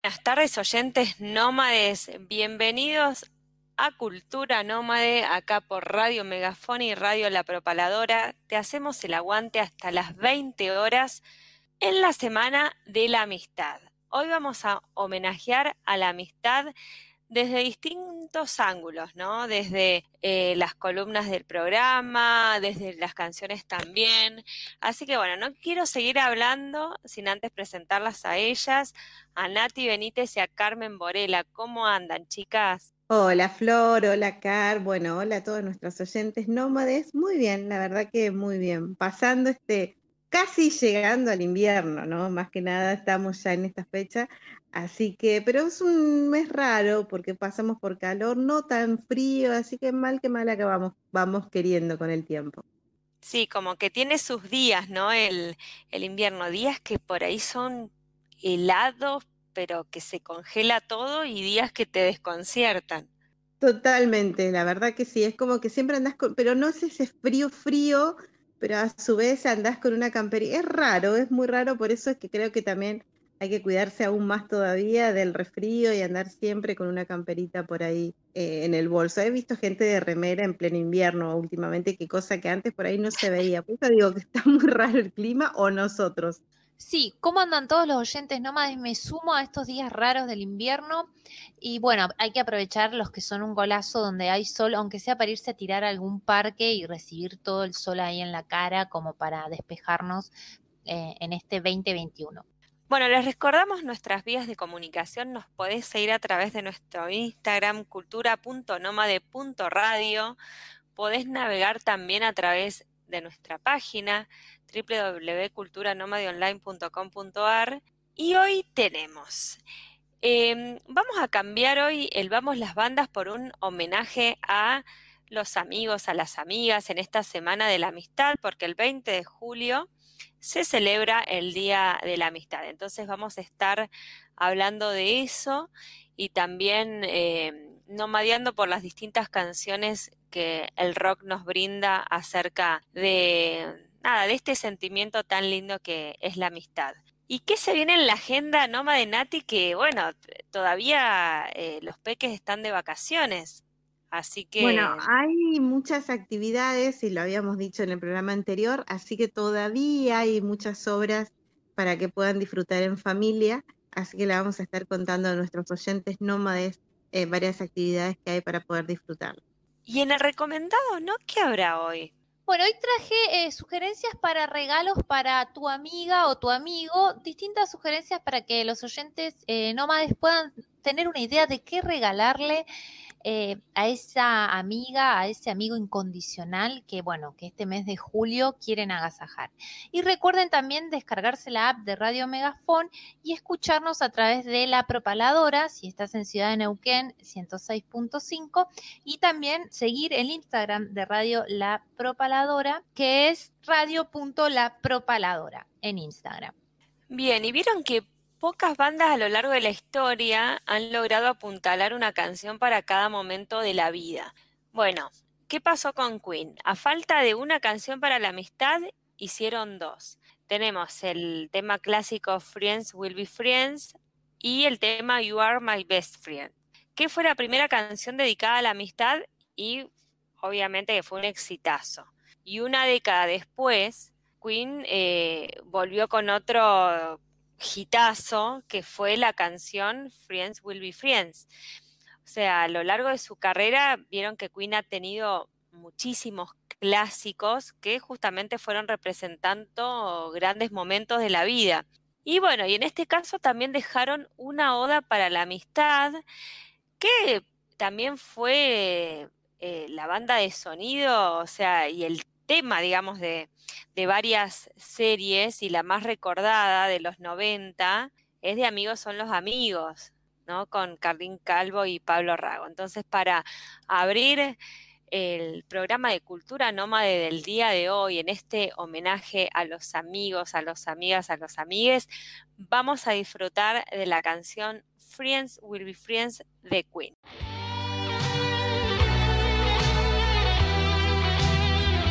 Buenas tardes, oyentes nómades. Bienvenidos a Cultura Nómade, acá por Radio Megafón y Radio La Propaladora. Te hacemos el aguante hasta las 20 horas en la Semana de la Amistad. Hoy vamos a homenajear a la amistad desde distintos ángulos, ¿no? Desde eh, las columnas del programa, desde las canciones también. Así que bueno, no quiero seguir hablando sin antes presentarlas a ellas, a Nati Benítez y a Carmen Borela. ¿Cómo andan, chicas? Hola Flor, hola Car, bueno, hola a todos nuestros oyentes nómades. Muy bien, la verdad que muy bien. Pasando este, casi llegando al invierno, ¿no? Más que nada estamos ya en esta fecha, Así que, pero es un mes raro porque pasamos por calor, no tan frío, así que mal que mal acabamos, vamos queriendo con el tiempo. Sí, como que tiene sus días, ¿no? El, el invierno, días que por ahí son helados, pero que se congela todo y días que te desconciertan. Totalmente, la verdad que sí, es como que siempre andás con, pero no es ese frío frío, pero a su vez andás con una camperita. Es raro, es muy raro, por eso es que creo que también hay que cuidarse aún más todavía del resfrío y andar siempre con una camperita por ahí eh, en el bolso. He visto gente de remera en pleno invierno últimamente, que cosa que antes por ahí no se veía. Por eso digo que está muy raro el clima o nosotros. Sí, ¿cómo andan todos los oyentes nómades? Me sumo a estos días raros del invierno y bueno, hay que aprovechar los que son un golazo donde hay sol, aunque sea para irse a tirar a algún parque y recibir todo el sol ahí en la cara como para despejarnos eh, en este 2021. Bueno, les recordamos nuestras vías de comunicación. Nos podés seguir a través de nuestro Instagram, cultura.nomade.radio. Podés navegar también a través de nuestra página www.culturanomadeonline.com.ar. Y hoy tenemos, em, vamos a cambiar hoy el Vamos las Bandas por un homenaje a los amigos, a las amigas en esta Semana de la Amistad, porque el 20 de julio se celebra el Día de la Amistad. Entonces vamos a estar hablando de eso y también eh, nomadeando por las distintas canciones que el rock nos brinda acerca de nada, de este sentimiento tan lindo que es la amistad. ¿Y qué se viene en la agenda Noma de Nati? Que bueno, todavía eh, los peques están de vacaciones. Así que. Bueno, hay muchas actividades, y lo habíamos dicho en el programa anterior, así que todavía hay muchas obras para que puedan disfrutar en familia. Así que le vamos a estar contando a nuestros oyentes nómades eh, varias actividades que hay para poder disfrutar. Y en el recomendado, ¿no? ¿Qué habrá hoy? Bueno, hoy traje eh, sugerencias para regalos para tu amiga o tu amigo, distintas sugerencias para que los oyentes eh, nómades puedan tener una idea de qué regalarle eh, a esa amiga, a ese amigo incondicional que, bueno, que este mes de julio quieren agasajar. Y recuerden también descargarse la app de Radio Megafón y escucharnos a través de la propaladora, si estás en Ciudad de Neuquén 106.5, y también seguir el Instagram de Radio La Propaladora, que es radio.lapropaladora en Instagram. Bien, y vieron que Pocas bandas a lo largo de la historia han logrado apuntalar una canción para cada momento de la vida. Bueno, ¿qué pasó con Queen? A falta de una canción para la amistad, hicieron dos. Tenemos el tema clásico Friends Will Be Friends y el tema You Are My Best Friend, que fue la primera canción dedicada a la amistad y obviamente que fue un exitazo. Y una década después, Queen eh, volvió con otro hitazo que fue la canción Friends Will Be Friends. O sea, a lo largo de su carrera vieron que Queen ha tenido muchísimos clásicos que justamente fueron representando grandes momentos de la vida. Y bueno, y en este caso también dejaron una oda para la amistad, que también fue eh, la banda de sonido, o sea, y el tema, digamos, de, varias series y la más recordada de los 90 es de Amigos son los amigos, ¿no? Con Carlín Calvo y Pablo Rago. Entonces, para abrir el programa de cultura nómade del día de hoy, en este homenaje a los amigos, a los amigas, a los amigues, vamos a disfrutar de la canción Friends Will Be Friends de Queen.